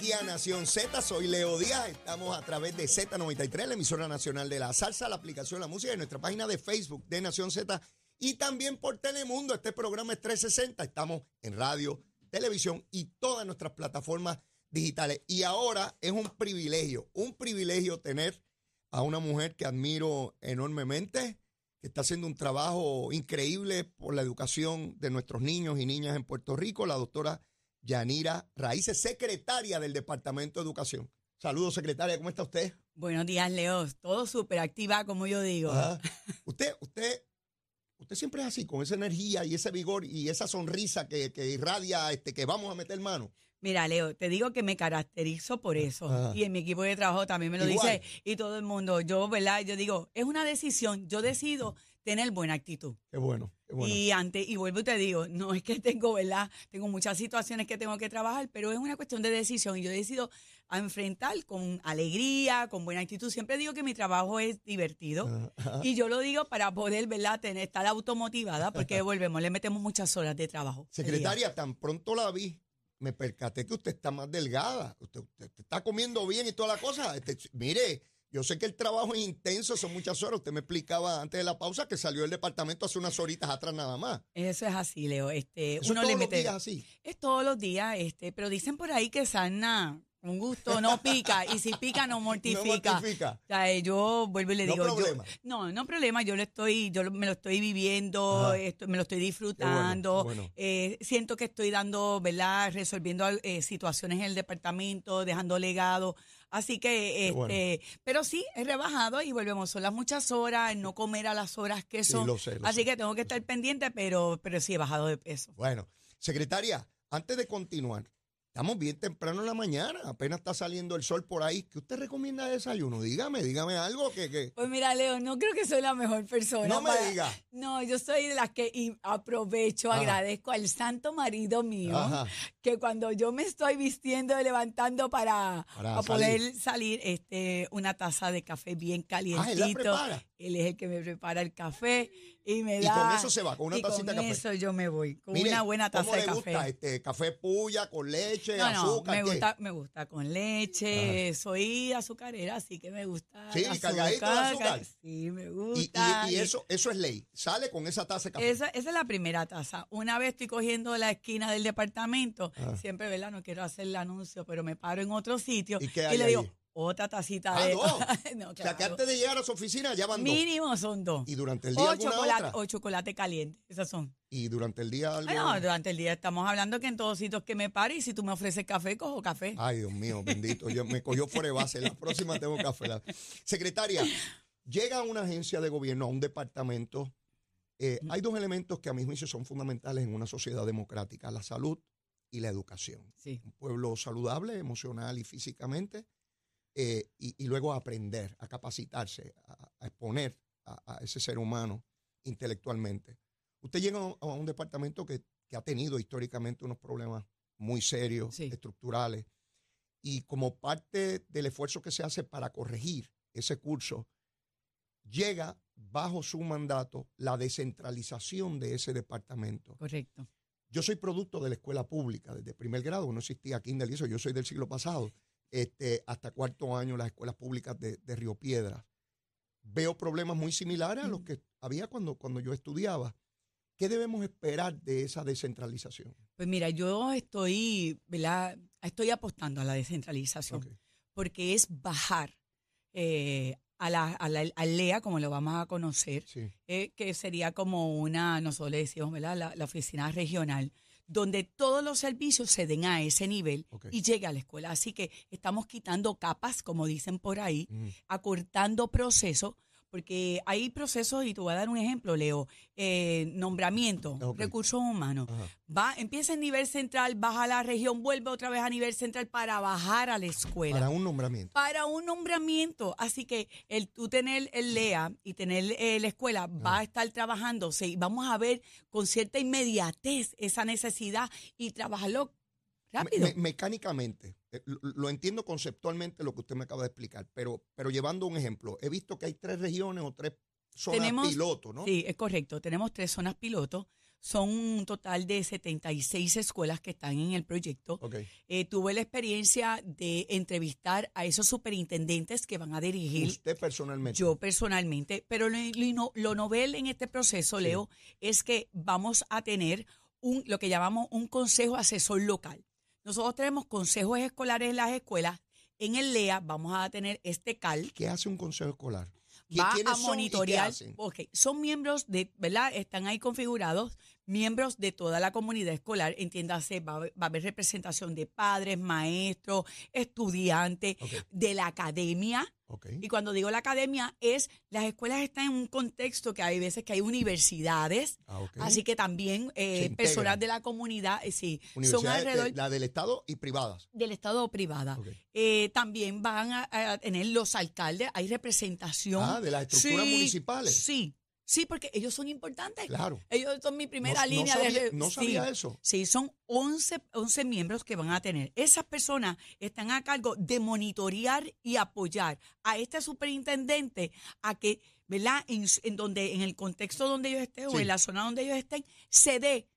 día, Nación Z. Soy Leo Díaz. Estamos a través de Z93, la emisora nacional de la salsa, la aplicación La Música y nuestra página de Facebook de Nación Z. Y también por Telemundo. Este programa es 360. Estamos en radio, televisión y todas nuestras plataformas digitales. Y ahora es un privilegio, un privilegio tener a una mujer que admiro enormemente, que está haciendo un trabajo increíble por la educación de nuestros niños y niñas en Puerto Rico, la doctora Yanira Raíces, secretaria del Departamento de Educación. Saludos, secretaria, ¿cómo está usted? Buenos días, Leo. Todo súper activa, como yo digo. Ajá. Usted, usted, usted siempre es así, con esa energía y ese vigor y esa sonrisa que, que irradia, este, que vamos a meter mano. Mira, Leo, te digo que me caracterizo por eso. Ajá. Y en mi equipo de trabajo también me lo Igual. dice. Y todo el mundo, yo, ¿verdad? Yo digo, es una decisión. Yo decido tener buena actitud. Qué bueno, qué bueno. Y antes, y vuelvo y te digo, no es que tengo, ¿verdad? Tengo muchas situaciones que tengo que trabajar, pero es una cuestión de decisión. Y yo decido a enfrentar con alegría, con buena actitud. Siempre digo que mi trabajo es divertido. Ajá. Y yo lo digo para poder, ¿verdad? Tener, estar automotivada, porque volvemos, le metemos muchas horas de trabajo. Secretaria, tan pronto la vi, me percaté que usted está más delgada. Usted, usted está comiendo bien y toda la cosa. Este, mire, yo sé que el trabajo es intenso, son muchas horas. Usted me explicaba antes de la pausa que salió del departamento hace unas horitas atrás nada más. Eso es así, Leo. Este, Eso uno es le todos los días así. Es todos los días, este, pero dicen por ahí que sana con gusto no pica y si pica no mortifica. No mortifica. O sea, eh, yo vuelvo y le No digo, yo- problema. no, no problema, yo lo estoy, yo me lo estoy viviendo, esto- me lo estoy disfrutando, bueno. eh, siento que estoy dando, ¿verdad? Resolviendo eh, situaciones en el departamento, dejando legado. Así que, bueno. este, pero sí, he rebajado y volvemos, son las muchas horas, no comer a las horas que Sí, son. lo sé, lo Así sé. que tengo que estar pendiente, pero, pero sí he bajado de peso. Bueno, secretaria, antes de continuar, estamos bien temprano en la mañana, apenas está saliendo el sol por ahí. ¿Qué usted recomienda de desayuno? Dígame, dígame algo que... que Pues mira, Leo, no creo que soy la mejor persona. no me diga. No, yo soy de las que y aprovecho, Ajá. agradezco al santo marido mío, Ajá. que cuando yo me estoy vistiendo y levantando para, Para para poder salir, este, una taza de café bien Ah, él la calientito. prepara. Él es el que me prepara el café y me Y da. con eso se va, con una y tacita de con café. eso yo me voy, con Mire, una buena taza ¿cómo de le café. gusta? Este, ¿Café puya, con leche, No, no, azúcar? me qué? gusta, me gusta con leche, soy azucarera, así que me gusta. Sí, el cargadito de azúcar. Sí, me Y, gusta. y- y eso, eso es ley. Sale con esa taza de café. Esa, esa es la primera taza. Una vez estoy cogiendo la esquina del departamento, Ah. siempre, ¿verdad? No quiero hacer el anuncio, pero me paro en otro sitio ¿Y qué hay le digo, ahí? Otra tacita Ah, de... dos. No, O sea, que antes de llegar a su oficina ya van dos. Mínimo son dos. Y durante el día O chocolate, otra. o chocolate caliente, esas son. Y durante el día algo. No, durante el día estamos hablando que en todos sitios que me pare y si tú me ofreces café, cojo café. Ay, Dios mío, bendito. Yo me cogió fuera de base. La próxima tengo café. La- Secretaria, llega a una agencia de gobierno, a un departamento. eh, hay dos elementos que a mi juicio son fundamentales en una sociedad democrática: la salud y la educación. Sí. Un pueblo saludable, emocional y físicamente. Eh, y, y luego aprender, a capacitarse, a, a exponer a, a ese ser humano intelectualmente. Usted llega a un- departamento que, que ha tenido históricamente unos problemas muy serios, Sí. estructurales, y como parte del esfuerzo que se hace para corregir ese curso, llega bajo su mandato la descentralización de ese departamento. Correcto. Yo soy producto de la escuela pública, desde primer grado, no existía Kindle y eso, yo soy del siglo pasado, este, hasta cuarto año las escuelas públicas de, de Río Piedras. Veo problemas muy similares a los que había cuando, cuando yo estudiaba. ¿Qué debemos esperar de esa descentralización? Pues mira, yo estoy, ¿verdad? Estoy apostando a la descentralización. Porque es bajar eh, a la, a la- al LEA, como lo vamos a conocer, Sí. eh, que sería como una, nosotros le decimos, ¿verdad? La, la oficina regional, donde todos los servicios se den a ese nivel y llegue a la escuela. Así que estamos quitando capas, como dicen por ahí, Mm. acortando procesos, porque hay procesos, y te voy a dar un ejemplo, Leo, eh, nombramiento, Ok. recursos humanos. Ajá. Va, empieza en nivel central, baja a la región, vuelve otra vez a nivel central para bajar a la escuela. Para un nombramiento. Para un nombramiento. Así que el tú tener el LEA y tener eh, la escuela va a estar trabajándose y vamos a ver con cierta inmediatez esa necesidad y trabajarlo rápido. Me- me- mecánicamente, lo, lo entiendo conceptualmente lo que usted me acaba de explicar, pero, pero llevando un ejemplo, he visto que hay tres regiones o tres zonas Tenemos- piloto, ¿no? Sí, es correcto. Tenemos tres zonas pilotos. Son un total de 76 escuelas que están en el proyecto. Eh, tuve la experiencia de entrevistar a esos superintendentes que van a dirigir Usted personalmente. yo personalmente, pero lo, lo lo novel en este proceso, Sí. Leo, es que vamos a tener un, lo que llamamos un consejo asesor local. Nosotros tenemos consejos escolares en las escuelas. En el LEA vamos a tener este CAL, ¿Qué hace un consejo escolar? ¿Qui- va a son monitorear. hacen? ok, son miembros de, ¿verdad? Están ahí configurados, miembros de toda la comunidad escolar. Entiéndase, va, va a haber representación de padres, maestros, estudiantes, de la academia. Ok. Y cuando digo la academia es, las escuelas están en un contexto que hay veces que hay universidades, Ah, así que también eh, personas de la comunidad, eh, sí, son de- alrededor la del Estado y privadas. del Estado o privada. Eh, también van a, a tener los alcaldes, hay representación. Ah, de las estructuras Sí, municipales. Sí, sí, porque ellos son importantes. Claro. Ellos son mi primera no, línea no sabía, de... no sí. sabía eso. Sí, son 11, 11 miembros que van a tener. Esas personas están a cargo de monitorear y apoyar a este superintendente a que, ¿verdad? En, donde, en el contexto donde ellos estén o en la zona donde ellos estén, se dé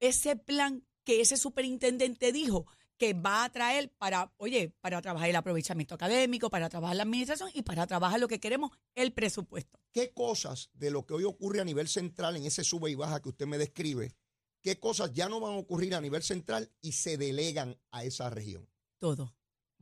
ese plan que ese superintendente dijo que va a traer para, oye, para trabajar el aprovechamiento académico, para trabajar la administración y para trabajar lo que queremos, el presupuesto. ¿Qué cosas de lo que hoy ocurre a nivel central en ese sube y baja que usted me describe, qué cosas ya no van a ocurrir a nivel central y se delegan a esa región? Todo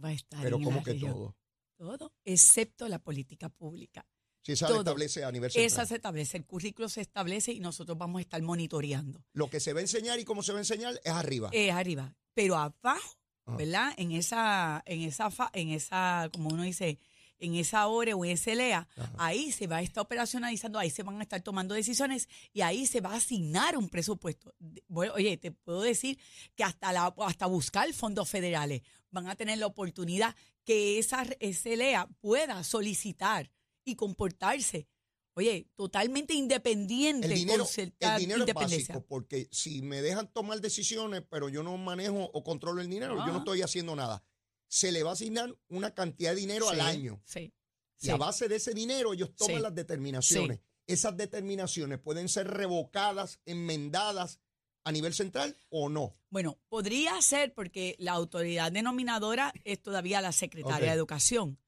va a estar Pero en como la que región. todo. Todo, excepto la política pública. Si esa la establece a nivel central. Esa se establece, el currículo se establece y nosotros vamos a estar monitoreando. Lo que se va a enseñar y cómo se va a enseñar es arriba. Es arriba. Pero abajo, Ajá. ¿verdad? En esa, en esa, fa- en esa, como uno dice, en esa ORE o en ese LEA, Ajá. ahí se va a estar operacionalizando, ahí se van a estar tomando decisiones y ahí se va a asignar un presupuesto. Bueno, oye, te puedo decir que hasta la, hasta buscar fondos federales van a tener la oportunidad que esa, ese LEA pueda solicitar y comportarse. Oye, totalmente independiente, El dinero, el dinero es básico porque si me dejan tomar decisiones, pero yo no manejo o controlo el dinero, yo no estoy haciendo nada. Se le va a asignar una cantidad de dinero al año. Sí. Y sí. a base de ese dinero ellos toman las determinaciones. Esas determinaciones pueden ser revocadas, enmendadas a nivel central o no. Bueno, podría ser porque la autoridad denominadora es todavía la secretaria de Educación.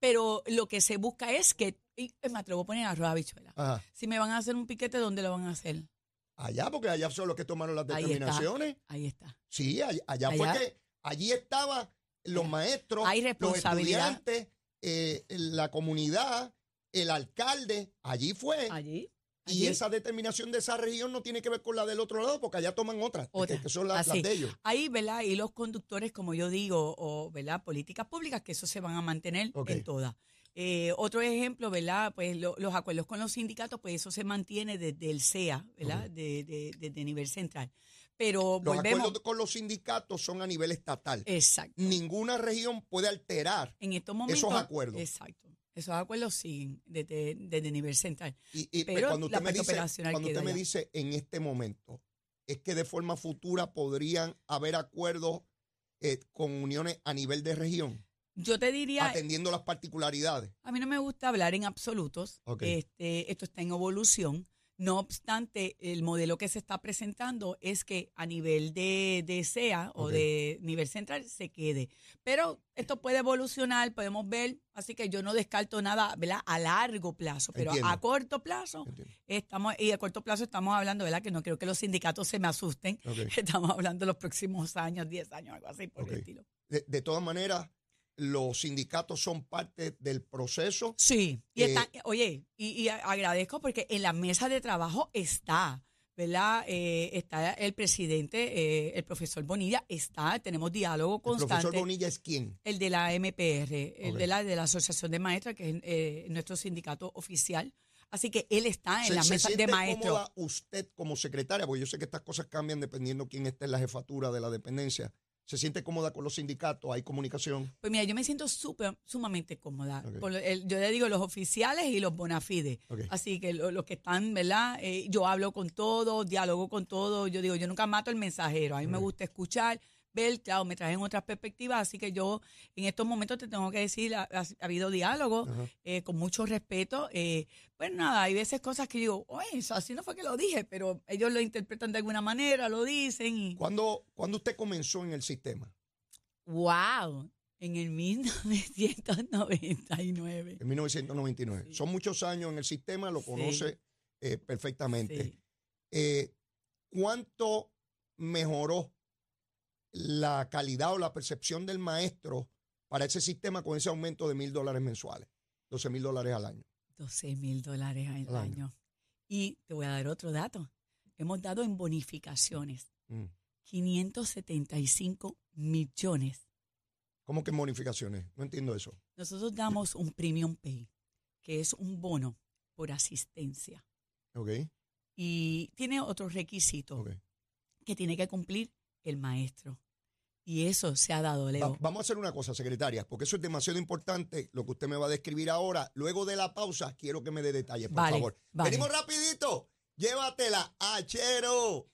Pero lo que se busca es que, y me atrevo a poner arroz a habichuela. Ajá. Si me van a hacer un piquete, ¿dónde lo van a hacer? Allá, porque allá son los que tomaron las Ahí está. determinaciones. Ahí está. Sí, allá, allá Allá. fue que allí estaban los maestros, Hay los estudiantes, eh, la comunidad, el alcalde, allí fue. Allí. Y esa determinación de esa región no tiene que ver con la del otro lado, porque allá toman otras, Otra. que, son las, de ellos. Ahí, ¿verdad? Y los conductores, como yo digo, o, ¿verdad? Políticas públicas, que eso se van a mantener en todas. Eh, otro ejemplo, ¿verdad? Pues lo- los acuerdos con los sindicatos, pues eso se mantiene desde el CEA, ¿verdad? De, de- desde nivel central. Pero Los volvemos. acuerdos con los sindicatos son a nivel estatal. Exacto. Ninguna región puede alterar. En estos momentos. Esos acuerdos. Exacto. Esos acuerdos siguen desde, desde nivel central. Y, y, pues, Pero cuando usted, me dice, cuando usted me dice en este momento, es que de forma futura podrían haber acuerdos eh, con uniones a nivel de región, Yo te diría, atendiendo las particularidades. a mí no me gusta hablar en absolutos. Ok. Este, esto está en evolución. No obstante, el modelo que se está presentando es que a nivel de, de SEA o de nivel central se quede. Pero esto puede evolucionar, podemos ver, así que yo no descarto nada ¿verdad? a largo plazo, pero Entiendo. a corto plazo estamos, y a corto plazo estamos hablando, ¿verdad? Que no creo que los sindicatos se me asusten. Estamos hablando de los próximos años, 10 años, algo así por Ok. el estilo. De, de todas maneras, los sindicatos son parte del proceso. Sí, y Eh, está, oye, y, agradezco porque en la mesa de trabajo está, ¿verdad? Eh, está el presidente, eh, el profesor Bonilla, está, tenemos diálogo El profesor constante. Bonilla es quién. El de la MPR, el de la de la Asociación de Maestras, que es eh, nuestro sindicato oficial. Así que él está en ¿Se, la se mesa de siente maestros. cómoda usted como secretaria? Porque yo sé que estas cosas cambian dependiendo quién esté en la jefatura de la dependencia. ¿Se siente cómoda con los sindicatos? ¿Hay comunicación? Pues mira, yo me siento súper, sumamente cómoda. Por el- yo le digo los oficiales y los bona fide. Ok. Así que lo- los que están, ¿verdad? Eh, yo hablo con todos, dialogo con todos. Yo digo, yo nunca mato el mensajero. A mí me gusta escuchar, ver, claro, me traen otras perspectivas, así que yo en estos momentos te tengo que decir, ha, ha- ha habido diálogo eh, con mucho respeto. eh, pues nada, hay veces cosas que digo, oye, eso así no fue que lo dije, pero ellos lo interpretan de alguna manera, lo dicen y ¿Cuándo, cuándo usted comenzó en el sistema? wow, en el 1999. En 1999. Sí. Son muchos años en el sistema, lo Sí. conoce eh, perfectamente. Sí. Eh, ¿Cuánto mejoró la calidad o la percepción del maestro para ese sistema con ese aumento de mil dólares mensuales? 12 mil dólares al año. 12 mil dólares al Al año. año. Y te voy a dar otro dato. Hemos dado en bonificaciones Mm. 575 millones. ¿Cómo que en bonificaciones? No entiendo eso. Nosotros damos un premium pay, que es un bono por asistencia. ¿Ok? Y tiene otros requisitos que tiene que cumplir el maestro. Y eso se ha dado, Va- Leo. vamos a hacer una cosa, secretaria, porque eso es demasiado importante, lo que usted me va a describir ahora. Luego de la pausa, quiero que me dé detalles, por Vale, favor. vale. Venimos rapidito. Llévatela, achero.